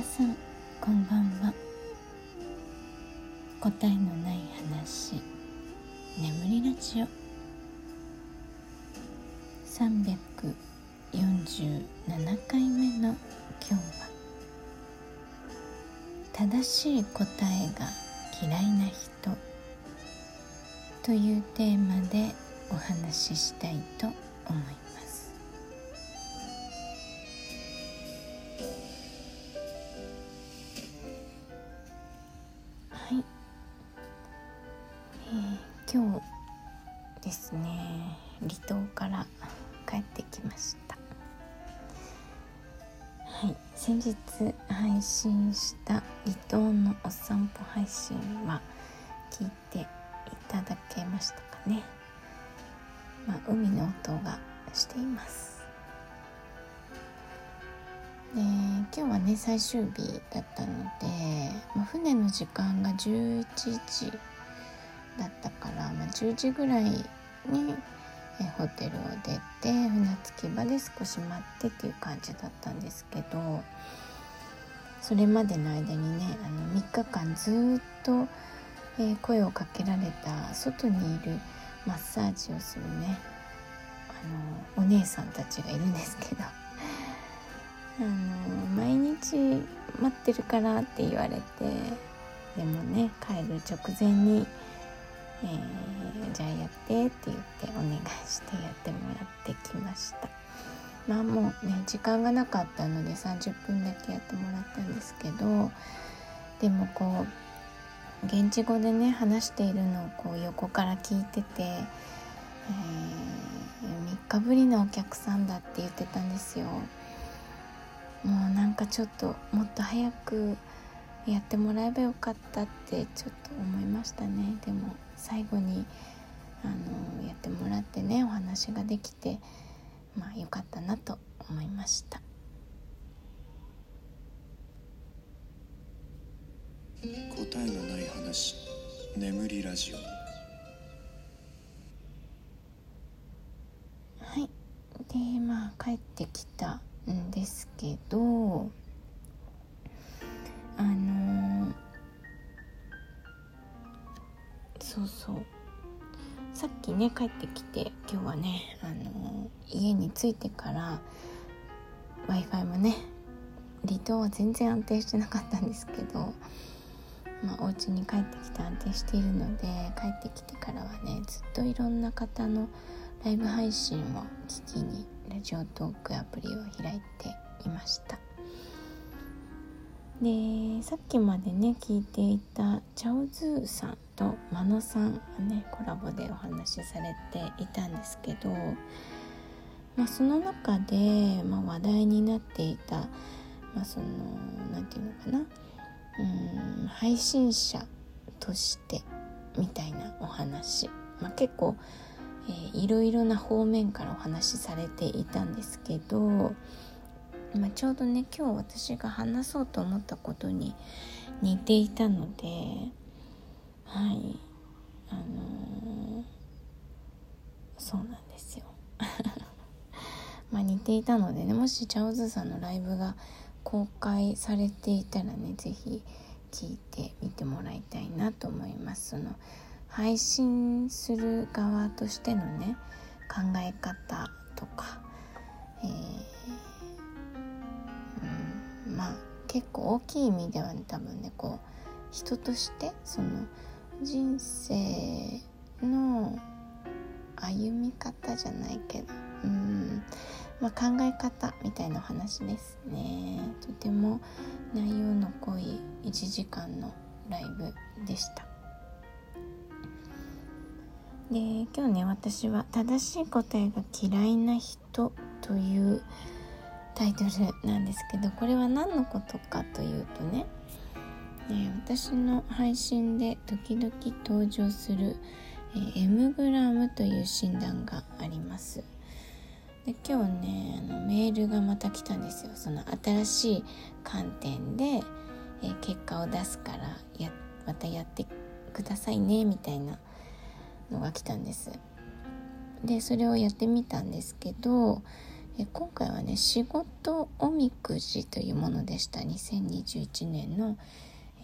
皆さんこんばんは。答えのない話。眠りラジオ。347回目の今日は「正しい答えが嫌いな人」というテーマでお話ししたいと思います。ですね。離島から帰ってきました。はい。先日配信した離島のお散歩配信は聞いていただけましたかね。まあ、海の音がしています。で今日はね最終日だったので、まあ、船の時間が11時だったから、まあ、10時ぐらいにえホテルを出て船着き場で少し待ってっていう感じだったんですけどそれまでの間にねあの3日間ずっと、えー、声をかけられた外にいるマッサージをするねあのお姉さんたちがいるんですけど あの毎日待ってるからって言われてでもね帰る直前に、えー、じゃあやってって言ってお願いしてやってもらってきましたまあもうね時間がなかったので30分だけやってもらったんですけどでもこう現地語でね話しているのをこう横から聞いてて、えー、3日ぶりのお客さんだって言ってたんですよ。もうなんかちょっともっと早くやってもらえばよかったってちょっと思いましたねでも最後にあのやってもらってねお話ができてまあよかったなと思いました。答えのない話眠りラジオはいでまあ帰ってきたんですけどそうそう。さっきね帰ってきて今日はね、あの、家に着いてから w i f i もね離島は全然安定してなかったんですけどまあ、お家に帰ってきて安定しているので帰ってきてからはねずっといろんな方のライブ配信を聞きにラジオトークアプリを開いていました。でさっきまでね聞いていたチャオズーさんとマノさんがねコラボでお話しされていたんですけど、まあ、その中で、まあ、話題になっていた、まあ、その何て言うのかなうん配信者としてみたいなお話、まあ、結構、えー、いろいろな方面からお話しされていたんですけど、まあ、ちょうどね今日私が話そうと思ったことに似ていたのではい。あのー、そうなんですよ。まあ似ていたのでねもしチャオズさんのライブが公開されていたらね是非聞いてみてもらいたいなと思いますその。配信する側としてのね考え方とか、えー、うん、まあ結構大きい意味では、ね、多分ねこう人としてその人生の歩み方じゃないけどうんまあ、考え方みたいな話ですね。とても内容の濃い1時間のライブでした。で今日ね私は「正しい答えが嫌いな人」というタイトルなんですけどこれは何のことかというとね私の配信で時々登場する、えー、M グラムという診断があります。で今日ねあのメールがまた来たんですよ。その新しい観点で、結果を出すからやまたやってくださいねみたいなのが来たんです。でそれをやってみたんですけど今回はね仕事おみくじというものでした。2021年の、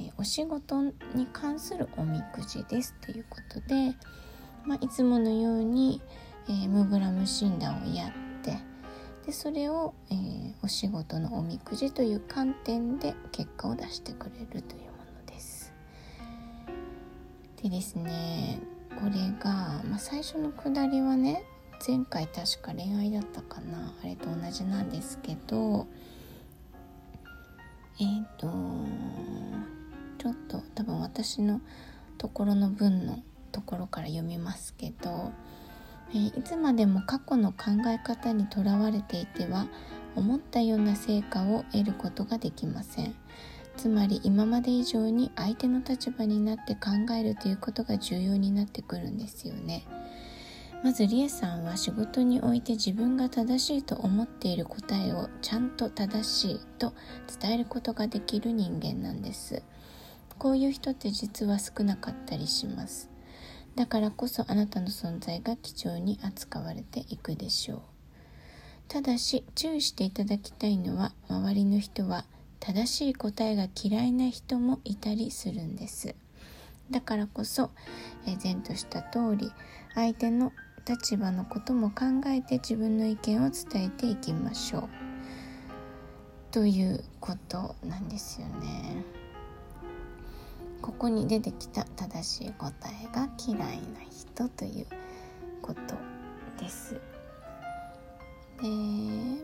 えお仕事に関するおみくじですということで、まあ、いつものように、えー、ムグラム診断をやってでそれを、えー、お仕事のおみくじという観点で結果を出してくれるというものです。でですねこれが、まあ、最初のくだりはね前回確か恋愛だったかなあれと同じなんですけどえっ、ー、とちょっと多分私のところの文のところから読みますけど、えー、いつまでも過去の考え方にとらわれていては思ったような成果を得ることができませんつまり今まで以上に相手の立場になって考えるということが重要になってくるんですよね。まずりえさんは仕事において自分が正しいと思っている答えをちゃんと正しいと伝えることができる人間なんですこういう人って実は少なかったりします。だからこそあなたの存在が貴重に扱われていくでしょう。ただし注意していただきたいのは周りの人は正しい答えが嫌いな人もいたりするんです。だからこそ、え前とした通り相手の立場のことも考えて自分の意見を伝えていきましょう。ということなんですよね。ここに出てきた正しい答えが嫌いな人ということです。で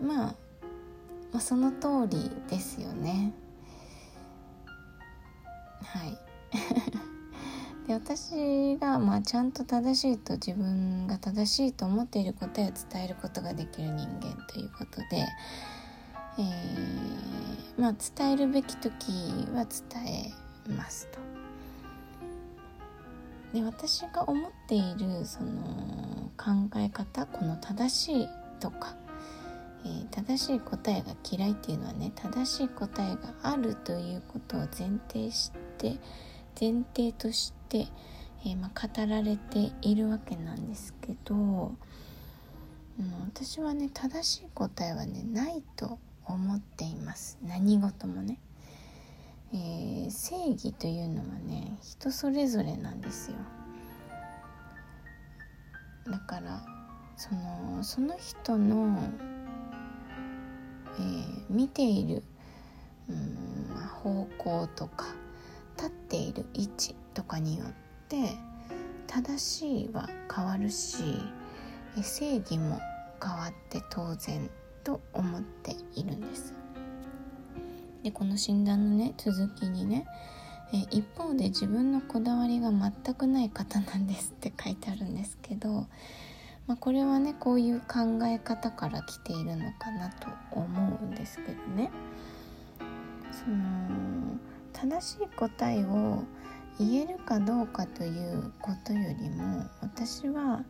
まあ、まあ、その通りですよね。はい。で私が、まあ、ちゃんと正しいと自分が正しいと思っている答えを伝えることができる人間ということで、えー、まあ、伝えるべき時は伝えますと。で私が思っているその考え方この正しいとか、えー、正しい答えが嫌いっていうのはね正しい答えがあるということを前提して前提として、えー、まあ、語られているわけなんですけど、うん、私はね正しい答えはねないと思っています何事もね、えー、正義というのはね人それぞれなんですよだからそのその人の、えー、見ている、うん、方向とか立っている位置とかによって正しいは変わるし正義も変わって当然と思っているんです。でこの診断のね続きにねえ一方で自分のこだわりが全くない方なんですって書いてあるんですけど、まあ、これはねこういう考え方から来ているのかなと思うんですけどね。その正しい答えを言えるかどうかということよりも私は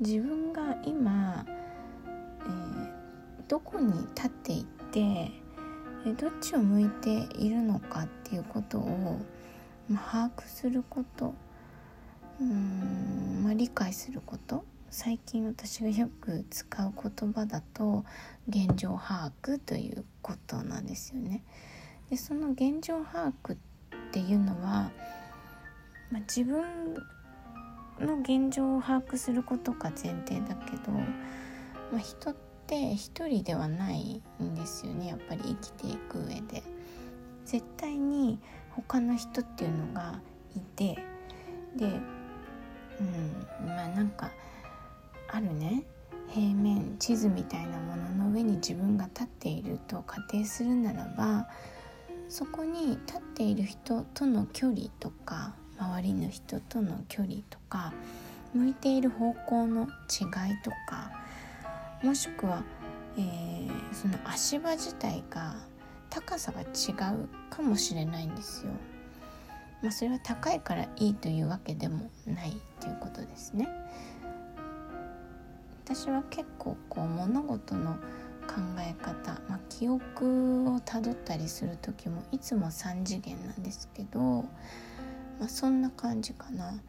自分が今、えー、どこに立っていってどっちを向いているのかっていうことを、ま、把握することうん、まあ、理解すること最近私がよく使う言葉だと現状把握ということなんですよね。でその現状把握っていうのは、まあ、自分の現状を把握することが前提だけど、まあ、人って一人ではないんですよねやっぱり生きていく上で。絶対に他の人っていうのがいてでうんまあなんかあるね平面地図みたいなものの上に自分が立っていると仮定するならばそこに立っている人との距離とか周りの人との距離とか向いている方向の違いとかもしくは、えー、その足場自体が高さが違うかもしれないんですよ。まあ、それは高いからいいというわけでもないということですね。私は結構こう物事の考え方、まあ、記憶をたどったりする時もいつも3次元なんですけど、まあ、そんな感じかな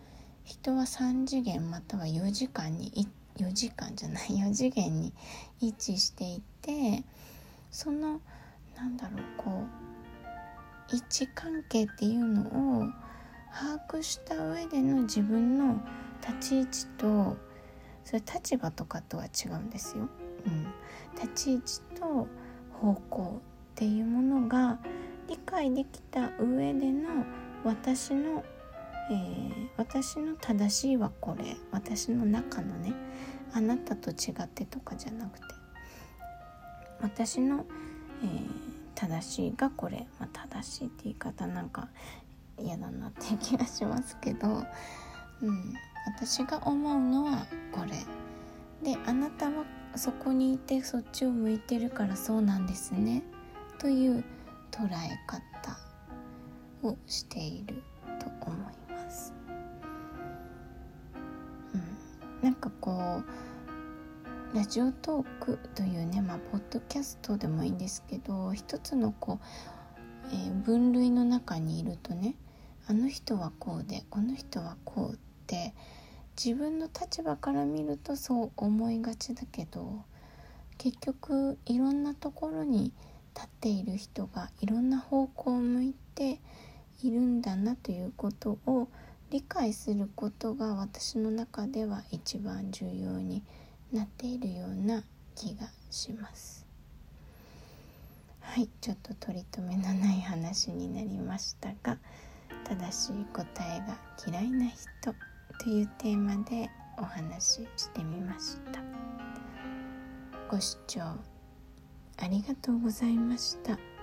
人は3次元または4時間に行っ4時間じゃない4次元に位置していてそのなんだろうこう位置関係っていうのを把握した上での自分の立ち位置とそれ立場とかとは違うんですよ。うん、立ち位置と方向っていうものが理解できた上での私の、えー、私の正しいはこれ。私の中のねあなたと違ってとかじゃなくて。私の、えー、正しいがこれ、まあ、正しいって言い方なんか嫌だなって気がしますけど、うん、私が思うのはこれ。であなたはそこにいてそっちを向いてるからそうなんですね。という捉え方をしている。なんかこうラジオトークというね、まあ、ポッドキャストでもいいんですけど一つのこう、えー、分類の中にいるとねあの人はこうでこの人はこうって自分の立場から見るとそう思いがちだけど結局いろんなところに立っている人がいろんな方向を向いているんだなということを理解することが私の中では一番重要になっているような気がしますはいちょっと取り留めのない話になりましたが正しい答えが嫌いな人というテーマでお話ししてみましたご視聴ありがとうございました。